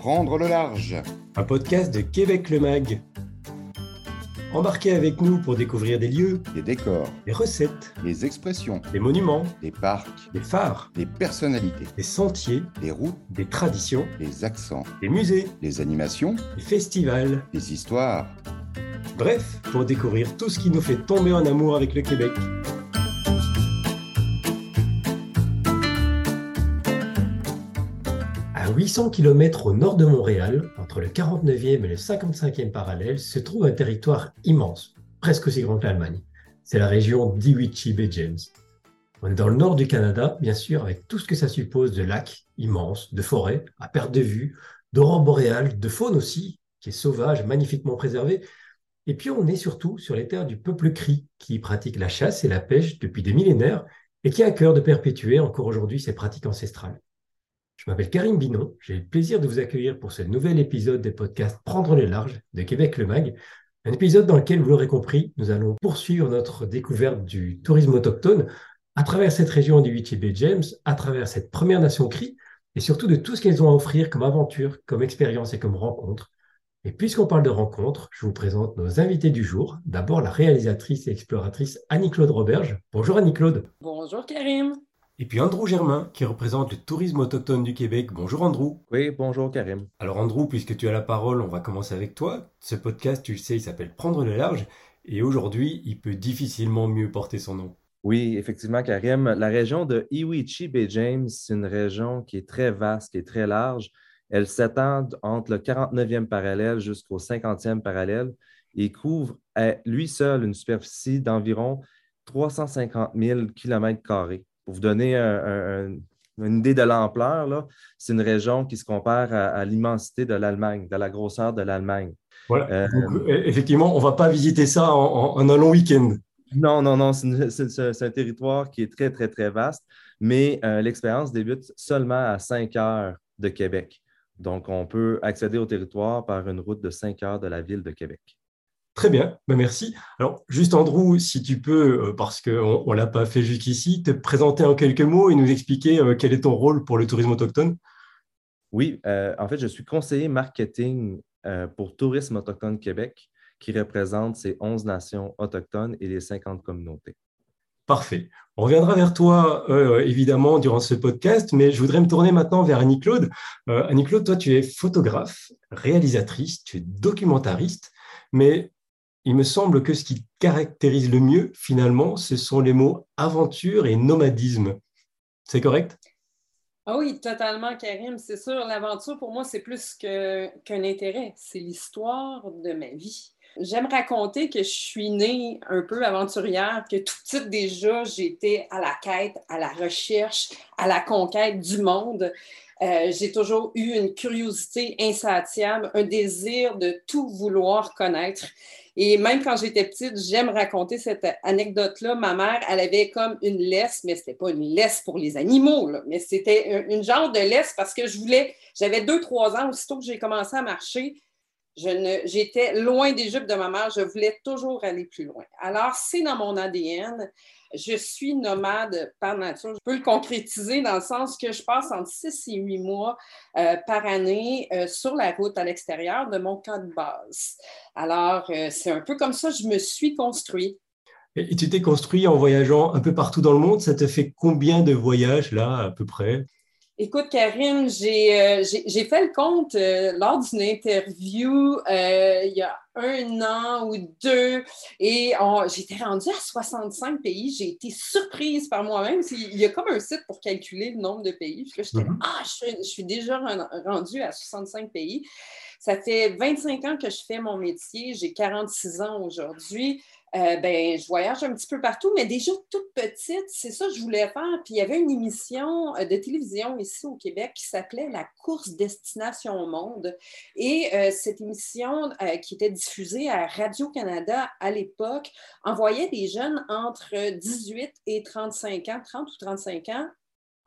Prendre le large. Un podcast de Québec le Mag. Embarquez avec nous pour découvrir des lieux, Des décors, des recettes, des expressions, des monuments, des parcs, des phares, des personnalités, des sentiers, des routes, des traditions, des accents, des musées, des animations, des festivals. des histoires. Bref, pour découvrir tout ce qui nous fait tomber en amour avec le Québec. À 800 km au nord de Montréal, entre le 49e et le 55e parallèle, se trouve un territoire immense, presque aussi grand que l'Allemagne. C'est la région d'Iwichi Bay James. On est dans le nord du Canada, bien sûr, avec tout ce que ça suppose de lacs immenses, de forêts à perte de vue, d'aurores boréales, de faune aussi, qui est sauvage, magnifiquement préservée. Et puis on est surtout sur les terres du peuple cri, qui pratique la chasse et la pêche depuis des millénaires et qui a à cœur de perpétuer encore aujourd'hui ses pratiques ancestrales. Je m'appelle Karim Binon, j'ai le plaisir de vous accueillir pour ce nouvel épisode des podcasts Prendre les larges de Québec le Mag, un épisode dans lequel, vous l'aurez compris, nous allons poursuivre notre découverte du tourisme autochtone à travers cette région du Bay James, à travers cette première nation cri, et surtout de tout ce qu'elles ont à offrir comme aventure, comme expérience et comme rencontre. Et puisqu'on parle de rencontres, je vous présente nos invités du jour. D'abord la réalisatrice et exploratrice Annie-Claude Roberge. Bonjour Annie-Claude. Bonjour Karim. Et puis Andrew Germain, qui représente le tourisme autochtone du Québec. Bonjour Andrew. Oui, bonjour Karim. Alors Andrew, puisque tu as la parole, on va commencer avec toi. Ce podcast, tu le sais, il s'appelle Prendre le large. Et aujourd'hui, il peut difficilement mieux porter son nom. Oui, effectivement, Karim. La région de Iwichi Bay James, c'est une région qui est très vaste, qui est très large. Elle s'étend entre le 49e parallèle jusqu'au 50e parallèle et couvre à lui seul une superficie d'environ 350 000 km. Pour vous donner un- un- une idée de l'ampleur, c'est une région qui se compare à, à l'immensité de l'Allemagne, de la grosseur de l'Allemagne. Voilà. Euh, Donc, e- effectivement, on va pas visiter ça en, un long week-end. Non, non, non, c'est un territoire qui est très, très, très vaste, mais euh, l'expérience débute seulement à 5 heures de Québec. Donc, on peut accéder au territoire par une route de 5 heures de la ville de Québec. Très bien, ben merci. Alors, juste Andrew, si tu peux, euh, parce qu'on ne l'a pas fait jusqu'ici, te présenter en quelques mots et nous expliquer euh, quel est ton rôle pour le tourisme autochtone. Oui, euh, en fait, je suis conseiller marketing euh, pour Tourisme Autochtone Québec, qui représente ces 11 nations autochtones et les 50 communautés. Parfait. On reviendra vers toi, euh, évidemment, durant ce podcast, mais je voudrais me tourner maintenant vers Annie-Claude. Annie-Claude, toi, tu es photographe, réalisatrice, tu es documentariste, mais il me semble que ce qui caractérise le mieux, finalement, ce sont les mots aventure et nomadisme. C'est correct? Ah oui, totalement Karim. C'est sûr, l'aventure pour moi, c'est plus que- qu'un intérêt. C'est l'histoire de ma vie. J'aime raconter que je suis née un peu aventurière, que tout petite déjà, j'étais à la quête, à la recherche, à la conquête du monde. Euh, j'ai toujours eu une curiosité insatiable, un désir de tout vouloir connaître. Et même quand j'étais petite, j'aime raconter cette anecdote-là. Ma mère, elle avait comme une laisse, mais c'était pas une laisse pour les animaux, mais c'était un- une genre de laisse parce que je voulais, j'avais deux, trois ans, aussitôt que j'ai commencé à marcher, j'étais loin des jupes de ma mère, je voulais toujours aller plus loin. Alors, c'est dans mon ADN. Je suis nomade par nature. Je peux le concrétiser dans le sens que je passe entre 6 et 8 mois euh, par année euh, sur la route à l'extérieur de mon camp de base. Alors, euh, c'est un peu comme ça que je me suis construit. Et et tu t'es construit en voyageant un peu partout dans le monde. Ça te fait combien de voyages, là, à peu près? Écoute, Karine, j'ai euh, j'ai- fait le compte euh, lors d'une interview euh, il y a un an ou deux et j'étais rendue à 65 pays. J'ai été surprise par moi-même. Il y a comme un site pour calculer le nombre de pays. Puis là, j'étais là, Mhm. ah, je suis, je suis déjà ren- rendue à 65 pays. Ça fait 25 ans que je fais mon métier. J'ai 46 ans aujourd'hui. Euh, ben, je voyage un petit peu partout, mais déjà toute petite, c'est ça que je voulais faire. Puis il y avait une émission euh, de télévision ici au Québec qui s'appelait La course Destination Monde. Et euh, cette émission qui était diffusée à Radio-Canada à l'époque envoyait des jeunes entre 18 et 35 ans, 30 ou 35 ans,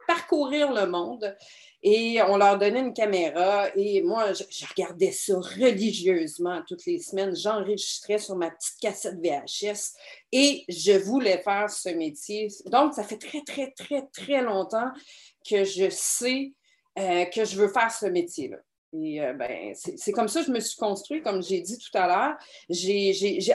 parcourir le monde et on leur donnait une caméra et moi, je, regardais ça religieusement toutes les semaines. J'enregistrais sur ma petite cassette VHS et je voulais faire ce métier. Donc, ça fait très, très, très, très longtemps que je sais euh, que je veux faire ce métier-là. Et euh, ben, c'est comme ça que je me suis construite, comme j'ai dit tout à l'heure.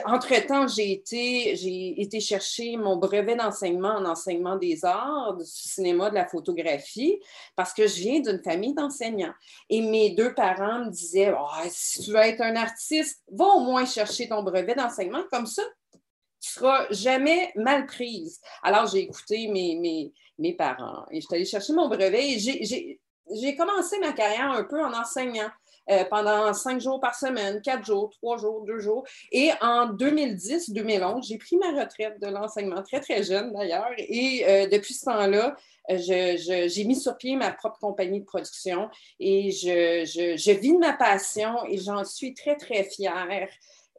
Entre-temps, j'ai été, été chercher mon brevet d'enseignement en enseignement des arts, du cinéma, de la photographie, parce que je viens d'une famille d'enseignants. Et mes deux parents me disaient oh, si tu veux être un artiste, va au moins chercher ton brevet d'enseignement. Comme ça, tu ne seras jamais mal prise. Alors, j'ai écouté mes, mes, mes parents et je suis allée chercher mon brevet et j'ai j'ai commencé ma carrière un peu en enseignant. Euh, pendant cinq jours par semaine, quatre jours, trois jours, deux jours. Et en 2010-2011, j'ai pris ma retraite de l'enseignement, très, très jeune d'ailleurs. Et euh, depuis ce temps-là, euh, j'ai mis sur pied ma propre compagnie de production et je, je vis de ma passion et j'en suis très, très fière.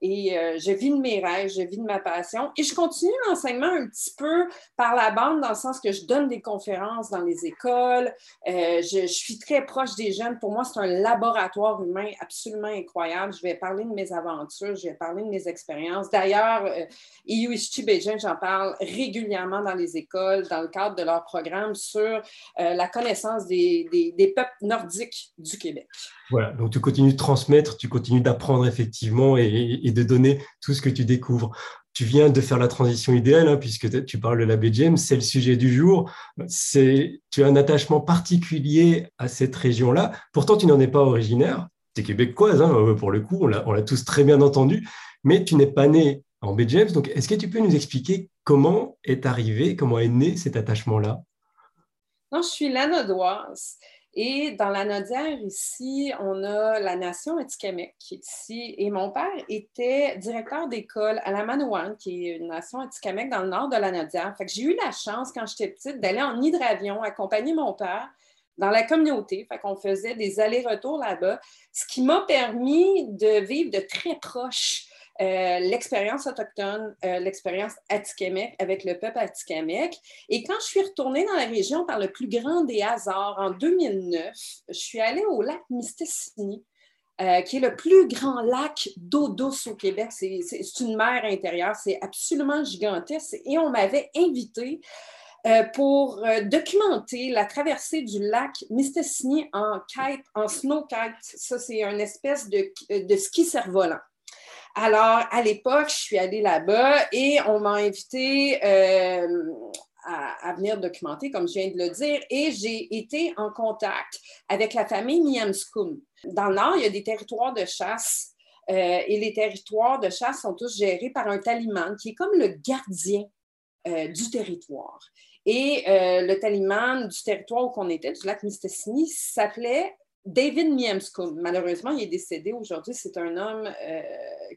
Et euh, je vis de mes rêves, je vis de ma passion. Et je continue l'enseignement un petit peu par la bande, dans le sens que je donne des conférences dans les écoles. Euh, je, suis très proche des jeunes. Pour moi, c'est un laboratoire humain absolument incroyable. Je vais parler de mes aventures, je vais parler de mes expériences. D'ailleurs, euh, Beijing, j'en parle régulièrement dans les écoles, dans le cadre de leur programme sur la connaissance des, des peuples nordiques du Québec. Voilà, donc tu continues de transmettre, tu continues d'apprendre effectivement et, de donner tout ce que tu découvres. Tu viens de faire la transition idéale, hein, puisque tu parles de la BGM, c'est le sujet du jour. C'est, tu as un attachement particulier à cette région-là. Pourtant, tu n'en es pas originaire. Tu es québécoise, hein, pour le coup, on l'a tous très bien entendu, mais tu n'es pas né en BGM. Donc, est-ce que tu peux nous expliquer comment est arrivé, comment est né cet attachement-là? Non, je suis lanodoise. Et dans la Nodière, ici, on a la Nation Atikamekw qui est ici. Et mon père était directeur d'école à la Manouane, qui est une nation Atikamekw dans le nord de la Nodière. Fait que j'ai eu la chance, quand j'étais petite, d'aller en hydravion, accompagner mon père dans la communauté. Fait qu'on faisait des allers-retours là-bas, ce qui m'a permis de vivre de très proche euh, l'expérience autochtone, euh, l'expérience Atikamekw avec le peuple Atikamekw. Et quand je suis retournée dans la région par le plus grand des hasards en 2009, je suis allée au lac Mistassini, euh, qui est le plus grand lac d'eau douce au Québec. C'est une mer intérieure, c'est absolument gigantesque. Et on m'avait invité pour documenter la traversée du lac Mistassini en kite, en snow kite. Ça, c'est une espèce de, de ski cerf-volant. Alors, à l'époque, je suis allée là-bas et on m'a invité euh, à, venir documenter, comme je viens de le dire, et j'ai été en contact avec la famille Miamskum. Dans le Nord, il y a des territoires de chasse euh, et les territoires de chasse sont tous gérés par un taliman qui est comme le gardien euh, du territoire. Et le taliman du territoire où on était, du lac Mistassini, s'appelait David Miemskum, malheureusement, il est décédé aujourd'hui. C'est un homme euh,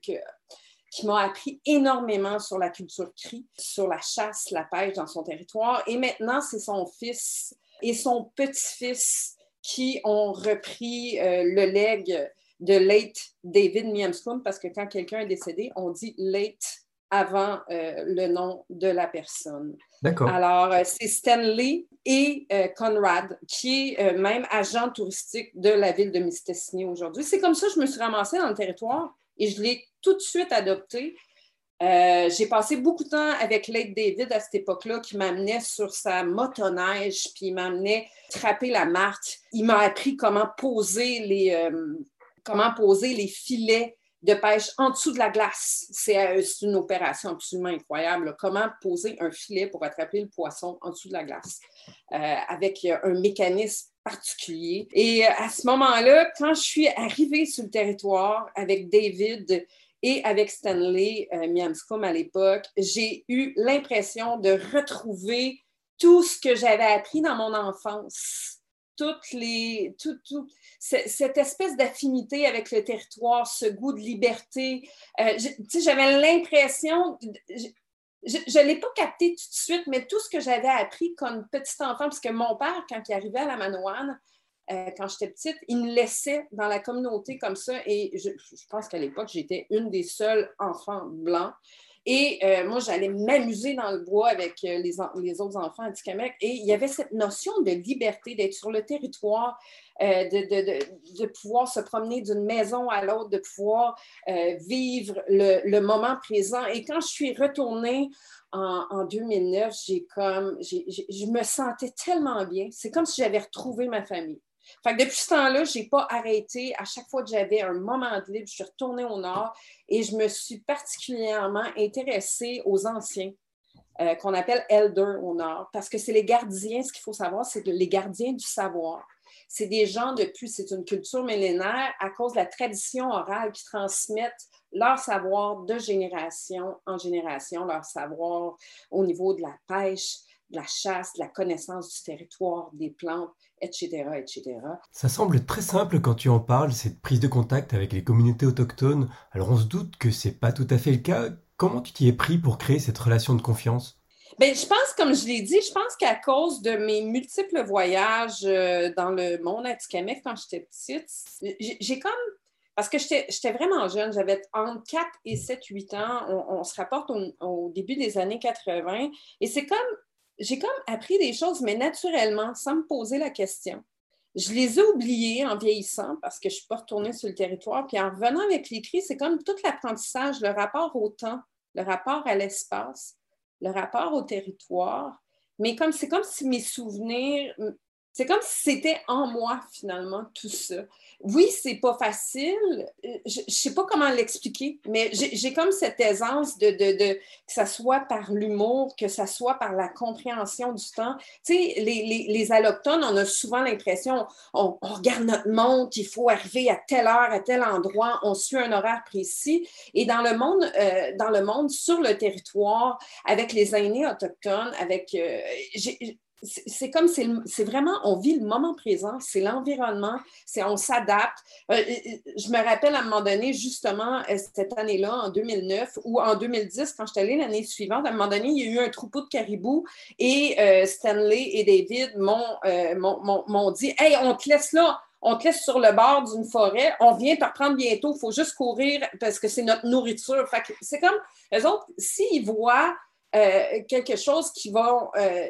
qui m'a appris énormément sur la culture cri, sur la chasse, la pêche dans son territoire. Et maintenant, c'est son fils et son petit-fils qui ont repris euh, le leg de late David Miemskum parce que quand quelqu'un est décédé, on dit late avant euh, le nom de la personne. D'accord. Alors, c'est Stanley et euh, Conrad, qui est même agent touristique de la ville de Mistassini aujourd'hui. C'est comme ça que je me suis ramassée dans le territoire et je l'ai tout de suite adopté. j'ai passé beaucoup de temps avec Lake David à cette époque-là, qui m'amenait sur sa motoneige, puis il m'amenait trapper la marque. Il m'a appris comment poser les, comment poser les filets de pêche en dessous de la glace. Euh, c'est une opération absolument incroyable. Comment poser un filet pour attraper le poisson en dessous de la glace euh, avec euh, un mécanisme particulier. Et à ce moment-là, quand je suis arrivée sur le territoire avec David et avec Stanley Miamscom à l'époque, j'ai eu l'impression de retrouver tout ce que j'avais appris dans mon enfance toutes les, tout, tout, cette espèce d'affinité avec le territoire, ce goût de liberté. Euh, j'avais l'impression, je ne l'ai pas capté tout de suite, mais tout ce que j'avais appris comme petit enfant, parce que mon père, quand il arrivait à la Manoine, euh, quand j'étais petite, il me laissait dans la communauté comme ça. Et je, je pense qu'à l'époque, j'étais une des seules enfants blancs. Et euh, moi, j'allais m'amuser dans le bois avec euh, les, autres enfants anticamecs. Et il y avait cette notion de liberté, d'être sur le territoire, euh, de, pouvoir se promener d'une maison à l'autre, de pouvoir vivre le, moment présent. Et quand je suis retournée en, en 2009, j'ai comme, je me sentais tellement bien. C'est comme si j'avais retrouvé ma famille. Fait depuis ce temps-là, je n'ai pas arrêté. À chaque fois que j'avais un moment de libre, je suis retournée au Nord et je me suis particulièrement intéressée aux anciens. Euh, qu'on appelle elder au Nord, parce que c'est les gardiens, ce qu'il faut savoir, c'est les gardiens du savoir. C'est des gens depuis, c'est une culture millénaire à cause de la tradition orale qui transmettent leur savoir de génération en génération, leur savoir au niveau de la pêche, de la chasse, de la connaissance du territoire, des plantes, etc., etc. Ça semble très simple quand tu en parles, cette prise de contact avec les communautés autochtones. Alors on se doute que c'est pas tout à fait le cas. Comment tu t'y es pris pour créer cette relation de confiance? Bien, je pense, comme je l'ai dit, je pense qu'à cause de mes multiples voyages euh, dans le monde atikamekw quand j'étais petite, j'ai comme parce que j'étais vraiment jeune, j'avais entre 4 et 7, 8 ans. On, se rapporte au, au, début des années 80. Et c'est comme j'ai comme appris des choses, mais naturellement, sans me poser la question. Je les ai oubliées en vieillissant parce que je ne suis pas retournée sur le territoire. Puis en revenant avec l'écrit, c'est comme tout l'apprentissage, le rapport au temps, le rapport à l'espace, le rapport au territoire. Mais comme c'est comme si mes souvenirs c'est comme si c'était en moi, finalement, tout ça. Oui, c'est pas facile. Je, ne sais pas comment l'expliquer, mais j'ai comme cette aisance de, de, que ça soit par l'humour, que ça soit par la compréhension du temps. Tu sais, les, les, les, allochtones, on a souvent l'impression, on, regarde notre montre, il faut arriver à telle heure, à tel endroit, on suit un horaire précis. Et dans le monde, euh, dans le monde, sur le territoire, avec les aînés autochtones, avec, euh, c'est comme, c'est vraiment, on vit le moment présent, c'est l'environnement, c'est on s'adapte. Euh, je me rappelle à un moment donné, justement, euh, cette année-là, en 2009 ou en 2010, quand je suis allée l'année suivante, à un moment donné, il y a eu un troupeau de caribous et euh, Stanley et David m'ont dit Hey, on te laisse là, on te laisse sur le bord d'une forêt, on vient te reprendre bientôt, il faut juste courir parce que c'est notre nourriture. c'est comme, les autres, s'ils voient euh, quelque chose qui va euh,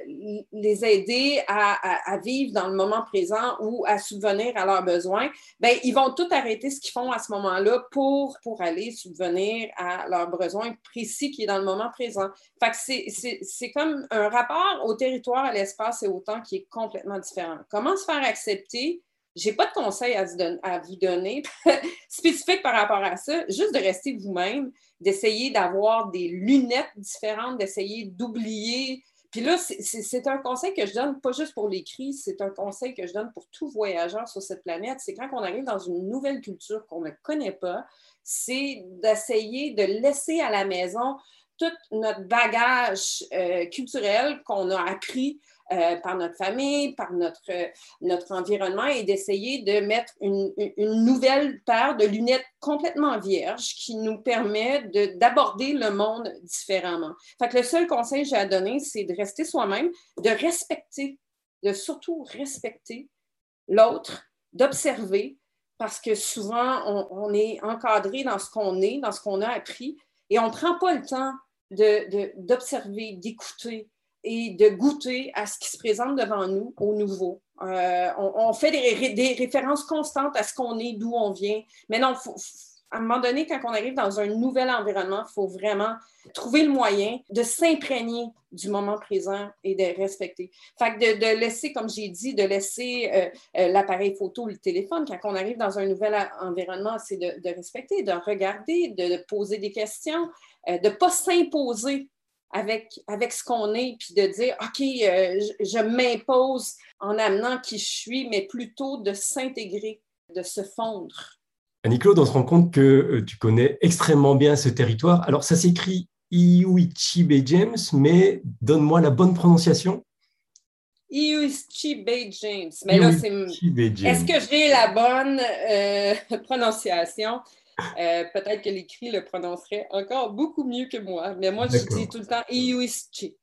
les aider à, vivre dans le moment présent ou à subvenir à leurs besoins, ben, ils vont tout arrêter ce qu'ils font à ce moment-là pour, pour aller subvenir à leurs besoins précis qui est dans le moment présent. Fait que c'est comme un rapport au territoire, à l'espace et au temps qui est complètement différent. Comment se faire accepter? Je n'ai pas de conseils à, à vous donner spécifiques par rapport à ça, juste de rester vous-même, d'essayer d'avoir des lunettes différentes, d'essayer d'oublier. Puis là, c'est un conseil que je donne, pas juste pour l'écrit, c'est un conseil que je donne pour tout voyageur sur cette planète. C'est quand on arrive dans une nouvelle culture qu'on ne connaît pas, c'est d'essayer de laisser à la maison tout notre bagage euh, culturel qu'on a appris euh, par notre famille, par notre, notre environnement et d'essayer de mettre une, une, nouvelle paire de lunettes complètement vierges qui nous permet d'aborder le monde différemment. Fait le seul conseil que j'ai à donner, c'est de rester soi-même, de respecter, de surtout respecter l'autre, d'observer, parce que souvent, on, on, est encadré dans ce qu'on est, dans ce qu'on a appris, et on ne prend pas le temps d'observer, de, d'écouter, et de goûter à ce qui se présente devant nous, au nouveau. Euh, on, fait des, références constantes à ce qu'on est, d'où on vient. Mais non, à un moment donné, quand on arrive dans un nouvel environnement, il faut vraiment trouver le moyen de s'imprégner du moment présent et de respecter. Fait que de, laisser, comme j'ai dit, de laisser euh, euh, l'appareil photo, le téléphone, quand on arrive dans un nouvel environnement, c'est de, respecter, de regarder, de, poser des questions, de ne pas s'imposer avec, avec ce qu'on est, puis de dire, OK, euh, je, m'impose en amenant qui je suis, mais plutôt de s'intégrer, de se fondre. Annie-Claude, on se rend compte que euh, tu connais extrêmement bien ce territoire. Alors, ça s'écrit Iuichibe James, mais donne-moi la bonne prononciation. Iuichibe James. Mais là, c'est. Est-ce que j'ai la bonne euh, prononciation? Euh, peut-être que l'écrit le prononcerait encore beaucoup mieux que moi, mais moi, je dis tout le temps Iwischi.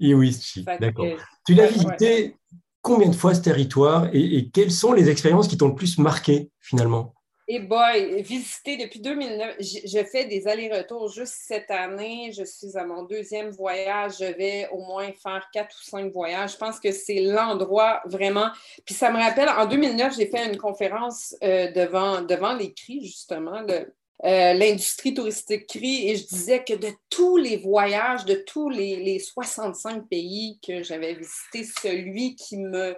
Iwischi, d'accord. Tu l'as visité combien de fois ce territoire et quelles sont les expériences qui t'ont le plus marqué finalement? Et boy, visiter depuis 2009, je fais des allers-retours juste cette année. Je suis à mon deuxième voyage. Je vais au moins faire quatre ou cinq voyages. Je pense que c'est l'endroit vraiment. Puis ça me rappelle, en 2009, j'ai fait une conférence euh, devant, devant les CRI, justement, euh, l'industrie touristique CRI, et je disais que de tous les voyages, de tous les, les 65 pays que j'avais visités, celui qui me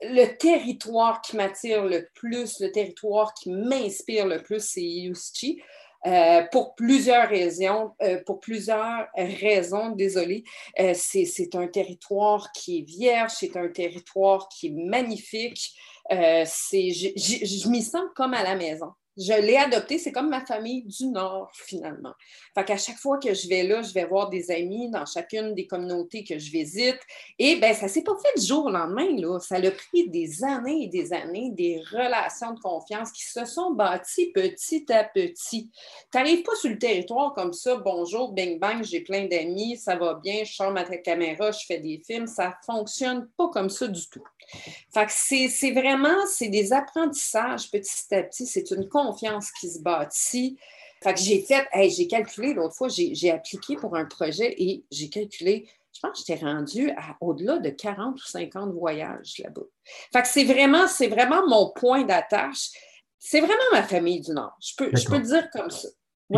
le territoire qui m'attire le plus, le territoire qui m'inspire le plus, c'est Iusti. Euh, pour plusieurs raisons, euh, pour plusieurs raisons, désolé. Euh, c'est un territoire qui est vierge, c'est un territoire qui est magnifique. je m'y sens comme à la maison je l'ai adopté, c'est comme ma famille du Nord, finalement. Fait qu'à chaque fois que je vais là, je vais voir des amis dans chacune des communautés que je visite. Et bien, ça s'est pas fait du jour au lendemain, là. Ça a pris des années et des années, des relations de confiance qui se sont bâties petit à petit. Tu n'arrives pas sur le territoire comme ça, bonjour, bang bang, j'ai plein d'amis, ça va bien, je sors ma caméra, je fais des films. Ça ne fonctionne pas comme ça du tout. Fait que c'est vraiment, c'est des apprentissages petit à petit, c'est une confiance qui se bâtit. Fait que j'ai fait, j'ai calculé l'autre fois, j'ai appliqué pour un projet et j'ai calculé, je pense que j'étais rendue à au-delà de 40 ou 50 voyages là-bas. Fait que c'est vraiment, c'est vraiment mon point d'attache. C'est vraiment ma famille du Nord. Je peux, je peux le dire comme ça.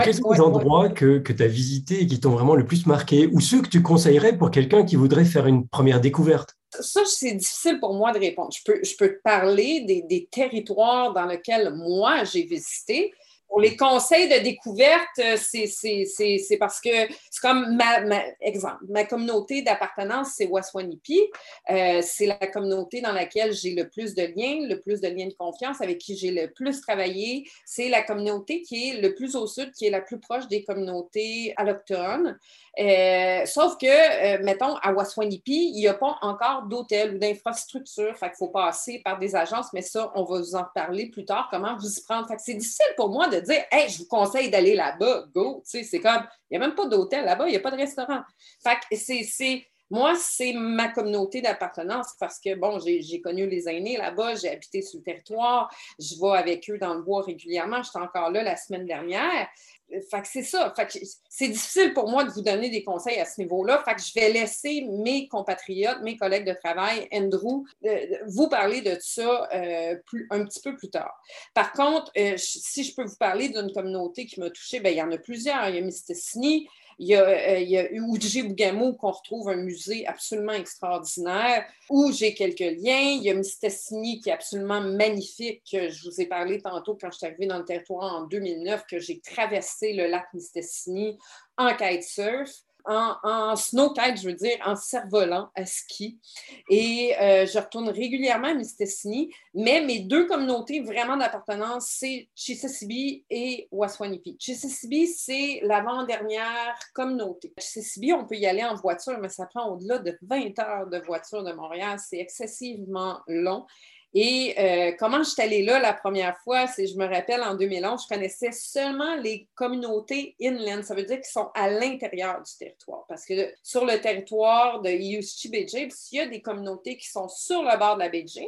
quels sont les endroits que, que tu as visités et qui t'ont vraiment le plus marqué ou ceux que tu conseillerais pour quelqu'un qui voudrait faire une première découverte? Ça, c'est difficile pour moi de répondre. Je peux, je peux te parler des, des territoires dans lesquels moi j'ai visité, pour les conseils de découverte, euh, c'est parce que c'est comme ma, exemple, ma communauté d'appartenance, c'est Waswanipi. Euh, c'est la communauté dans laquelle j'ai le plus de liens, le plus de liens de confiance, avec qui j'ai le plus travaillé. C'est la communauté qui est le plus au sud, qui est la plus proche des communautés allochtones. Euh, sauf que, mettons, à Waswanipi, il n'y a pas encore d'hôtel ou d'infrastructure. Fait qu'il faut passer par des agences, mais ça, on va vous en parler plus tard, comment vous y prendre. Fait que c'est difficile pour moi de dire, hey, je vous conseille d'aller là-bas, go. C'est comme, il n'y a même pas d'hôtel là-bas, il n'y a pas de restaurant. Fait que c'est. Moi, c'est ma communauté d'appartenance parce que, bon, j'ai connu les aînés là-bas, j'ai habité sur le territoire, je vais avec eux dans le bois régulièrement, j'étais encore là la semaine dernière. Fait c'est ça. Fait c'est difficile pour moi de vous donner des conseils à ce niveau-là. Fait je vais laisser mes compatriotes, mes collègues de travail, Andrew, euh, vous parler de ça euh, un petit peu plus tard. Par contre, euh, si je peux vous parler d'une communauté qui m'a touchée, ben, il y en a plusieurs. Il y a Mistessini, il y a, euh, il Bougamo qu'on retrouve un musée absolument extraordinaire, où j'ai quelques liens. Il y a Mistassini qui est absolument magnifique. Je vous ai parlé tantôt quand je suis arrivée dans le territoire en 2009 que j'ai traversé le lac Mistassini en kitesurf en, en snowkite, je veux dire, en cerf-volant à ski. Et euh, je retourne régulièrement à Mistessini, mais mes deux communautés vraiment d'appartenance, c'est Chisasibi et Waswanipi. Chisasibi, c'est l'avant-dernière communauté. Chisasibi, on peut y aller en voiture, mais ça prend au-delà de 20 heures de voiture de Montréal. C'est excessivement long. Et euh, comment je suis allée là la première fois, c'est, je me rappelle, en 2011, je connaissais seulement les communautés inland, ça veut dire qu'ils sont à l'intérieur du territoire. Parce que sur le territoire de Iusti Bay James, il y a des communautés qui sont sur le bord de la baie James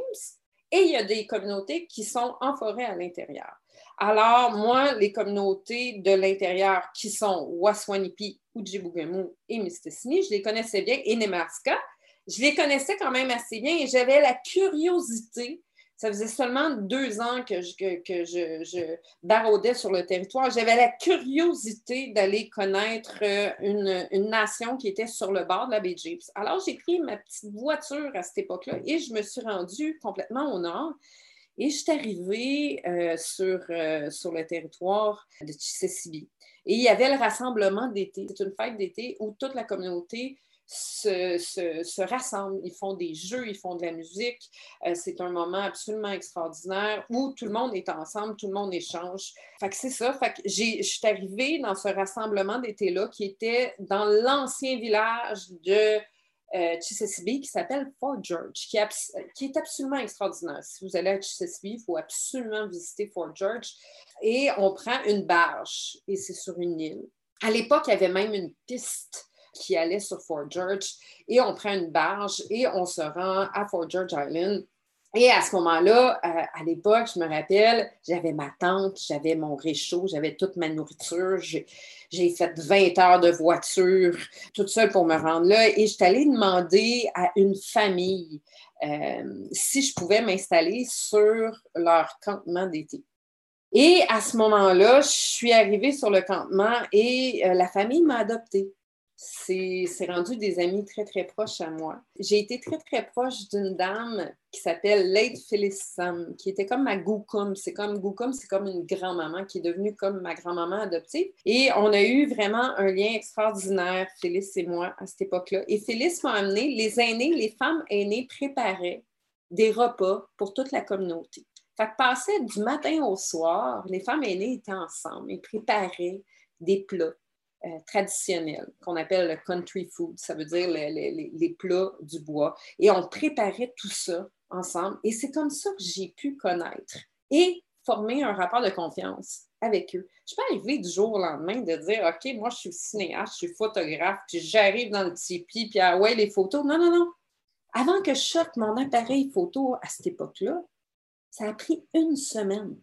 et il y a des communautés qui sont en forêt à l'intérieur. Alors, moi, les communautés de l'intérieur qui sont Waswanipi, Ujibugemu et Mistissini, je les connaissais bien, et Nemaska, je les connaissais quand même assez bien et j'avais la curiosité. Ça faisait seulement deux ans que je, que, je, baroudais sur le territoire. J'avais la curiosité d'aller connaître euh, une, nation qui était sur le bord de la baie. Alors, j'ai pris ma petite voiture à cette époque-là et je me suis rendue complètement au nord. Et je suis arrivée euh, sur, euh, sur le territoire de Chisesibi. Et il y avait le rassemblement d'été. C'est une fête d'été où toute la communauté se, rassemblent, ils font des jeux, ils font de la musique. Euh, c'est un moment absolument extraordinaire où tout le monde est ensemble, tout le monde échange. Fait c'est ça. Fait que je suis arrivée dans ce rassemblement d'été-là qui était dans l'ancien village de euh, qui s'appelle Fort George, qui, qui, est absolument extraordinaire. Si vous allez à Chesapeake, il faut absolument visiter Fort George. Et on prend une barge et c'est sur une île. À l'époque, il y avait même une piste qui allait sur Fort George et on prend une barge et on se rend à Fort George Island. Et à ce moment-là, euh, à l'époque, je me rappelle, j'avais ma tente, j'avais mon réchaud, j'avais toute ma nourriture. J'ai fait 20 heures de voiture toute seule pour me rendre là. Et je suis allée demander à une famille euh, si je pouvais m'installer sur leur campement d'été. Et à ce moment-là, je suis arrivée sur le campement et euh, la famille m'a adoptée c'est rendu des amis très, très proches à moi. J'ai été très, très proche d'une dame qui s'appelle Lady Phyllis Sam, qui était comme ma Goukoum. C'est comme Goukoum, c'est comme une grand-maman qui est devenue comme ma grand-maman adoptive. Et on a eu vraiment un lien extraordinaire, Phyllis et moi, à cette époque-là. Et Phyllis m'a amené, les aînés, les femmes aînées préparaient des repas pour toute la communauté. Fait que passer du matin au soir, les femmes aînées étaient ensemble et préparaient des plats euh, traditionnels qu'on appelle le country food, ça veut dire les, plats du bois. Et on préparait tout ça ensemble. Et c'est comme ça que j'ai pu connaître et former un rapport de confiance avec eux. Je peux arriver du jour au lendemain de dire OK, moi, je suis cinéaste, je suis photographe, puis j'arrive dans le tipi, puis ah ouais, les photos. Non, non, non. Avant que je sorte mon appareil photo à cette époque-là, ça a pris une semaine.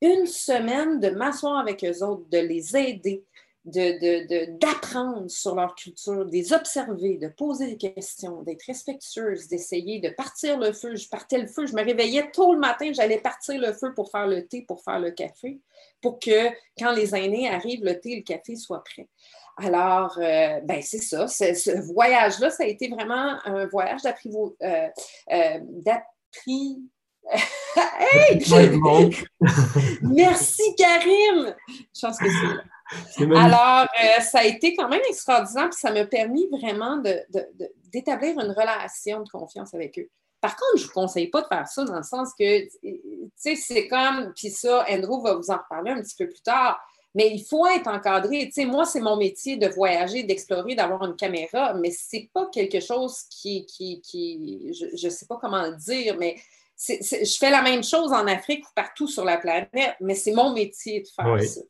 Une semaine de m'asseoir avec eux autres, de les aider, d'apprendre de, sur leur culture, de les observer, de poser des questions, d'être respectueuse, d'essayer de partir le feu. Je partais le feu, je me réveillais tôt le matin, j'allais partir le feu pour faire le thé, pour faire le café, pour que quand les aînés arrivent, le thé et le café soient prêts. Alors, euh, ben c'est ça. Ce voyage-là, ça a été vraiment un voyage d'appris. Euh, euh, hey! Merci, Karim! Je pense que c'est alors, euh, ça a été quand même extraordinaire, puis ça m'a permis vraiment d'établir une relation de confiance avec eux. Par contre, je ne vous conseille pas de faire ça dans le sens que, tu sais, c'est comme, puis ça, Andrew va vous en reparler un petit peu plus tard, mais il faut être encadré. Tu sais, moi, c'est mon métier de voyager, d'explorer, d'avoir une caméra, mais ce n'est pas quelque chose qui, qui, qui je ne sais pas comment le dire, mais je fais la même chose en Afrique ou partout sur la planète, mais c'est mon métier de faire ça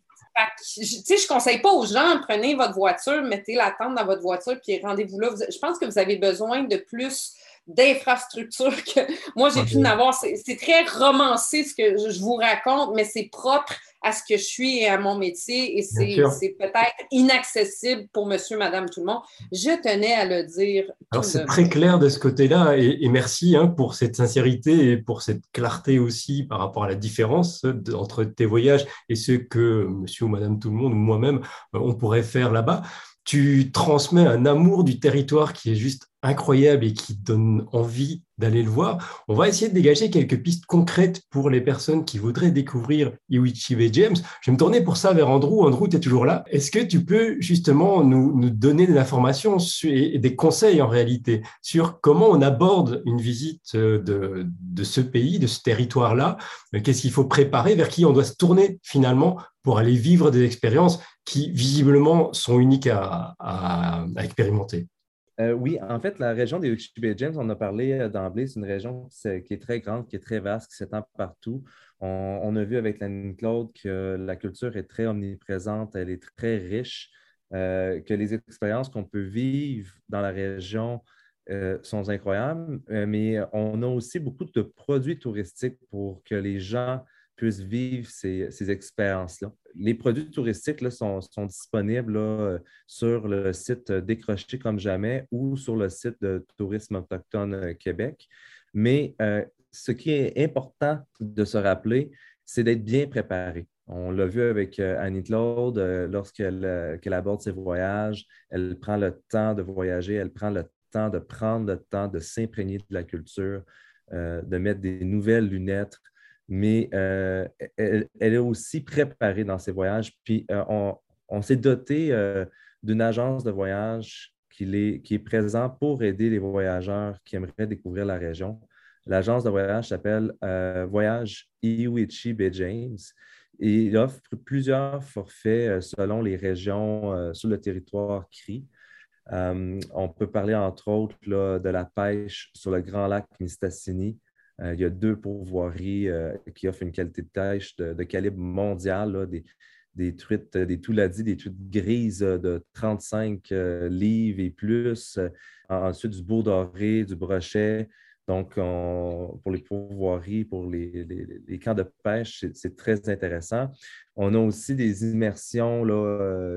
je, ne conseille pas aux gens, prenez votre voiture, mettez la tente dans votre voiture, puis rendez-vous là. Je pense que vous avez besoin de plus d'infrastructures que moi, j'ai pu en avoir. C'est très romancé ce que je vous raconte, mais c'est propre à ce que je suis et à mon métier et c'est peut-être inaccessible pour monsieur, madame, tout le monde. Je tenais à le dire. Alors, c'est très clair de ce côté-là et, merci hein, pour cette sincérité et pour cette clarté aussi par rapport à la différence entre tes voyages et ce que monsieur ou madame, tout le monde ou moi-même, euh, on pourrait faire là-bas tu transmets un amour du territoire qui est juste incroyable et qui donne envie d'aller le voir. On va essayer de dégager quelques pistes concrètes pour les personnes qui voudraient découvrir Iwichi James. Je vais me tourner pour ça vers Andrew. Andrew, tu es toujours là. Est-ce que tu peux justement nous, donner des informations et des conseils en réalité sur comment on aborde une visite de, de ce pays, de ce territoire-là? Qu'est-ce qu'il faut préparer? Vers qui on doit se tourner finalement pour aller vivre des expériences qui visiblement sont uniques à, expérimenter? Euh, oui, en fait, la région des Uchebe James, on a parlé euh, d'emblée, c'est une région qui est très grande, qui est très vaste, qui s'étend partout. On, a vu avec la Claude que la culture est très omniprésente, elle est très riche, euh, que les expériences qu'on peut vivre dans la région sont incroyables, mais on a aussi beaucoup de produits touristiques pour que les gens puissent vivre ces, expériences-là. Les produits touristiques là, sont, disponibles euh, sur le site Décroché comme jamais ou sur le site de Tourisme autochtone euh, Québec. Mais euh, ce qui est important de se rappeler, c'est d'être bien préparé. On l'a vu avec Annie Claude, lorsqu'elle aborde ses voyages, elle prend le temps de voyager, elle prend le temps de prendre le temps de s'imprégner de la culture, de mettre des nouvelles lunettes, mais euh, elle, est aussi préparée dans ses voyages. Puis euh, on, s'est doté euh, d'une agence de voyage qui est, qui est présente pour aider les voyageurs qui aimeraient découvrir la région. L'agence de voyage s'appelle Voyage Iwichi Bay James et il offre plusieurs forfaits selon les régions sur le territoire CRI. on peut parler entre autres de la pêche sur le Grand Lac Mistassini, euh, il y a deux pourvoiries euh, qui offrent une qualité de pêche de, calibre mondial, des, truites, des touladis, des truites grises de 35 euh, livres et plus. ensuite, du beau doré, du brochet. Donc, pour les pourvoiries, pour les, camps de pêche, c'est très intéressant. On a aussi des immersions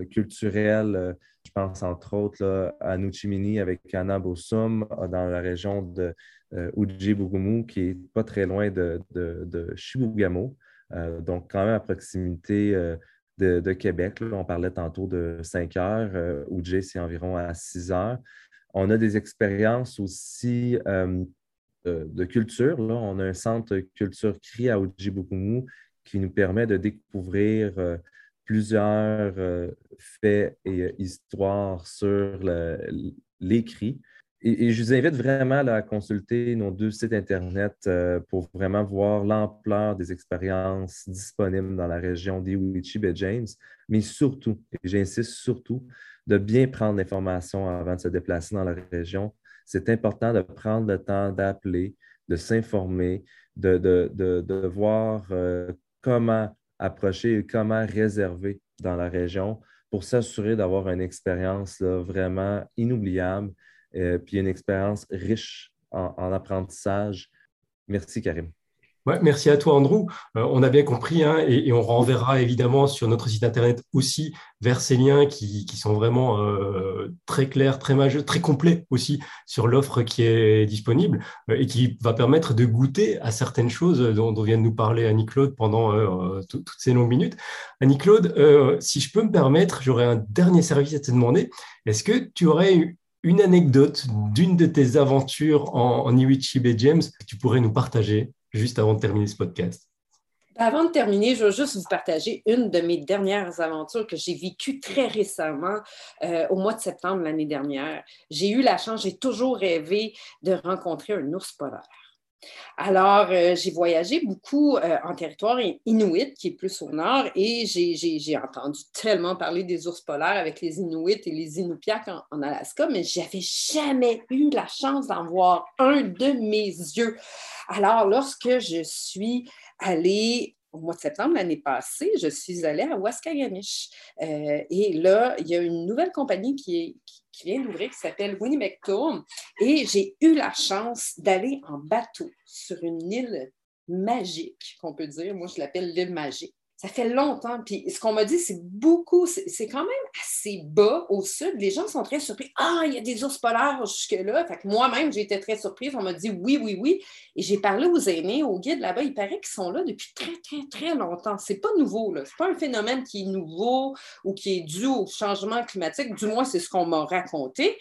culturelles. je pense entre autres à Nuchimini avec Anna Bossum dans la région de euh, Uji qui est pas très loin de, de, euh, donc quand même à proximité euh, de, Québec. On parlait tantôt de 5 heures. Euh, Jay, c'est environ à 6 heures. On a des expériences aussi de, culture. Là. On a un centre culture CRI à Ojiboukoumou qui nous permet de découvrir plusieurs faits et histoires sur l'écrit. Et, je vous invite vraiment à consulter nos deux sites Internet euh, pour vraiment voir l'ampleur des expériences disponibles dans la région d'Iwichi et James, mais surtout, et j'insiste surtout, de bien prendre l'information avant de se déplacer dans la région. C'est important de prendre le temps d'appeler, de s'informer, de, voir euh, comment approcher et comment réserver dans la région pour s'assurer d'avoir une expérience vraiment inoubliable puis une expérience riche en, apprentissage. Merci, Karim. merci à toi, Andrew. Euh, on a bien compris hein, et, on renverra évidemment sur notre site internet aussi vers ces liens qui, sont vraiment euh, très clairs, très majeurs, très complets aussi sur l'offre qui est disponible et qui va permettre de goûter à certaines choses dont, dont vient de nous parler Annie-Claude pendant toutes ces longues minutes. Annie-Claude, si je peux me permettre, j'aurais un dernier service à te demander. Est-ce que tu aurais une anecdote d'une de tes aventures en, en Iwichi Bay James tu pourrais nous partager juste avant de terminer ce podcast. Avant de terminer, je veux juste vous partager une de mes dernières aventures que j'ai vécues très récemment, euh, au mois de septembre l'année dernière. J'ai eu la chance, j'ai toujours rêvé de rencontrer un ours polaire. Alors, euh, j'ai voyagé beaucoup euh, en territoire inuit, qui est plus au nord, et j'ai entendu tellement parler des ours polaires avec les Inuits et les Inupiaq en, Alaska, mais j'avais jamais eu la chance d'en voir un de mes yeux. Alors, lorsque je suis allée au mois de septembre l'année passée, je suis allée à Waskaganish. Euh, et là, il y a une nouvelle compagnie qui, est, vient d'ouvrir qui s'appelle Winnipeg Tour. Et j'ai eu la chance d'aller en bateau sur une île magique, qu'on peut dire. Moi, je l'appelle l'île magique ça fait longtemps. Puis ce qu'on m'a dit, c'est beaucoup, c'est quand même assez bas au sud. Les gens sont très surpris. Ah, il y a des ours polaires jusque-là. Fait que moi-même, j'ai été très surprise. On m'a dit oui, oui, oui. Et j'ai parlé aux aînés, aux guides là-bas. Il paraît qu'ils sont là depuis très, très, très longtemps. C'est pas nouveau. Ce n'est pas un phénomène qui est nouveau ou qui est dû au changement climatique. Du moins, c'est ce qu'on m'a raconté.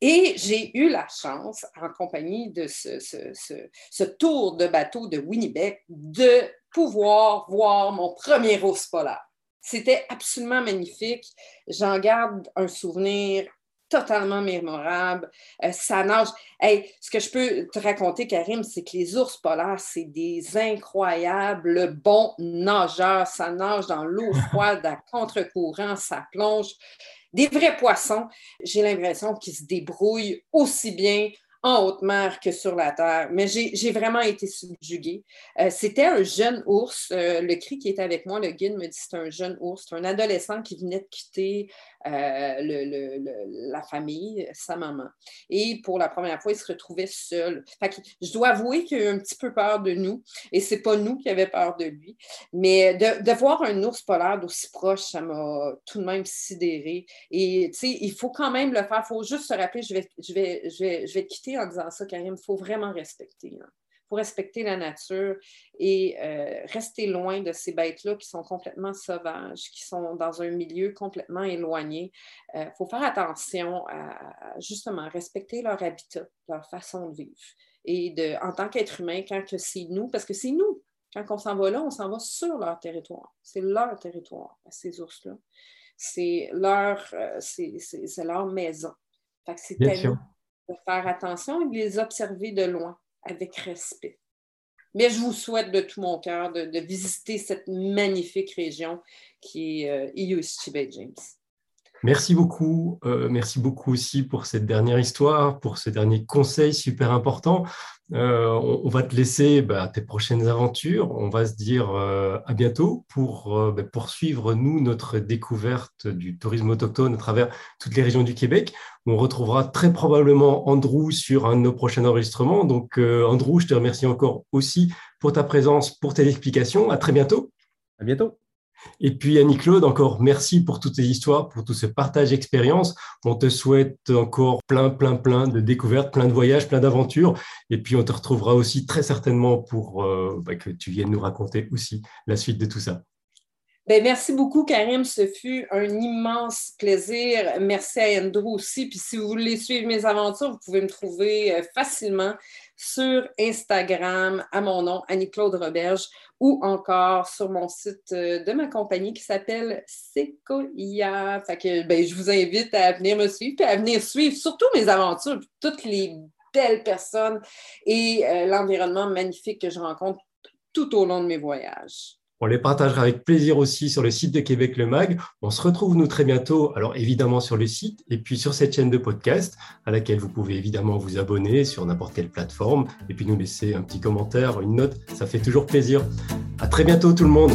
Et j'ai eu la chance, en compagnie de ce, ce tour de bateau de Winnipeg, de pouvoir voir mon premier ours polaire. C'était absolument magnifique. J'en garde un souvenir totalement mémorable. Euh, ça nage. ce que je peux te raconter, Karim, c'est que les ours polaires, c'est des incroyables bons nageurs. Ça nage dans l'eau froide à contre-courant, ça plonge. Des vrais poissons. J'ai l'impression qu'ils se débrouillent aussi bien en haute mer que sur la terre. Mais j'ai vraiment été subjuguée. Euh, c'était un jeune ours. Euh, le cri qui était avec moi, le guide me dit c'est un jeune ours. C'est un adolescent qui venait de quitter euh, la famille, sa maman. Et pour la première fois, il se retrouvait seul. je dois avouer qu'il a eu un petit peu peur de nous. Et c'est pas nous qui avions peur de lui. Mais de, voir un ours polaire d'aussi proche, ça m'a tout de même sidéré. Et tu sais, il faut quand même le faire. Il faut juste se rappeler, je vais, je vais, je vais, je vais te quitter en disant ça, Karim. Il faut vraiment respecter. Hein. Faut respecter la nature et euh, rester loin de ces bêtes-là qui sont complètement sauvages, qui sont dans un milieu complètement éloigné. Il euh, faut faire attention à, justement respecter leur habitat, leur façon de vivre. Et de, en tant qu'être humain, quand c'est nous, parce que c'est nous, quand on s'en va là, on s'en va sur leur territoire. C'est leur territoire, ces ours-là. C'est leur, euh, c'est, leur maison. c'est de faire attention et de les observer de loin avec respect. Mais je vous souhaite de tout mon cœur de, visiter cette magnifique région qui est euh, Bay James. Merci beaucoup. Euh, merci beaucoup aussi pour cette dernière histoire, pour ce dernier conseil super important. Euh, on, va te laisser bah, tes prochaines aventures. On va se dire euh, à bientôt pour bah, poursuivre, nous, notre découverte du tourisme autochtone à travers toutes les régions du Québec. On retrouvera très probablement Andrew sur un de nos prochains enregistrements. Donc, Andrew, je te remercie encore aussi pour ta présence, pour tes explications. À très bientôt. À bientôt. Et puis Annie-Claude, encore merci pour toutes ces histoires, pour tout ce partage d'expérience. On te souhaite encore plein, plein, plein de découvertes, plein de voyages, plein d'aventures. Et puis on te retrouvera aussi très certainement pour euh, bah, que tu viennes nous raconter aussi la suite de tout ça. Ben, merci beaucoup, Karim. Ce fut un immense plaisir. Merci à Andrew aussi. Puis si vous voulez suivre mes aventures, vous pouvez me trouver euh, facilement sur Instagram à mon nom, Annie-Claude Roberge, ou encore sur mon site euh, de ma compagnie qui s'appelle Sequoia. Fait ben, je vous invite à venir me suivre et à venir suivre surtout mes aventures, toutes les belles personnes et euh, l'environnement magnifique que je rencontre tout au long de mes voyages. On les partagera avec plaisir aussi sur le site de Québec Le Mag. On se retrouve nous très bientôt, alors évidemment sur le site et puis sur cette chaîne de podcast à laquelle vous pouvez évidemment vous abonner sur n'importe quelle plateforme et puis nous laisser un petit commentaire, une note, ça fait toujours plaisir. À très bientôt tout le monde.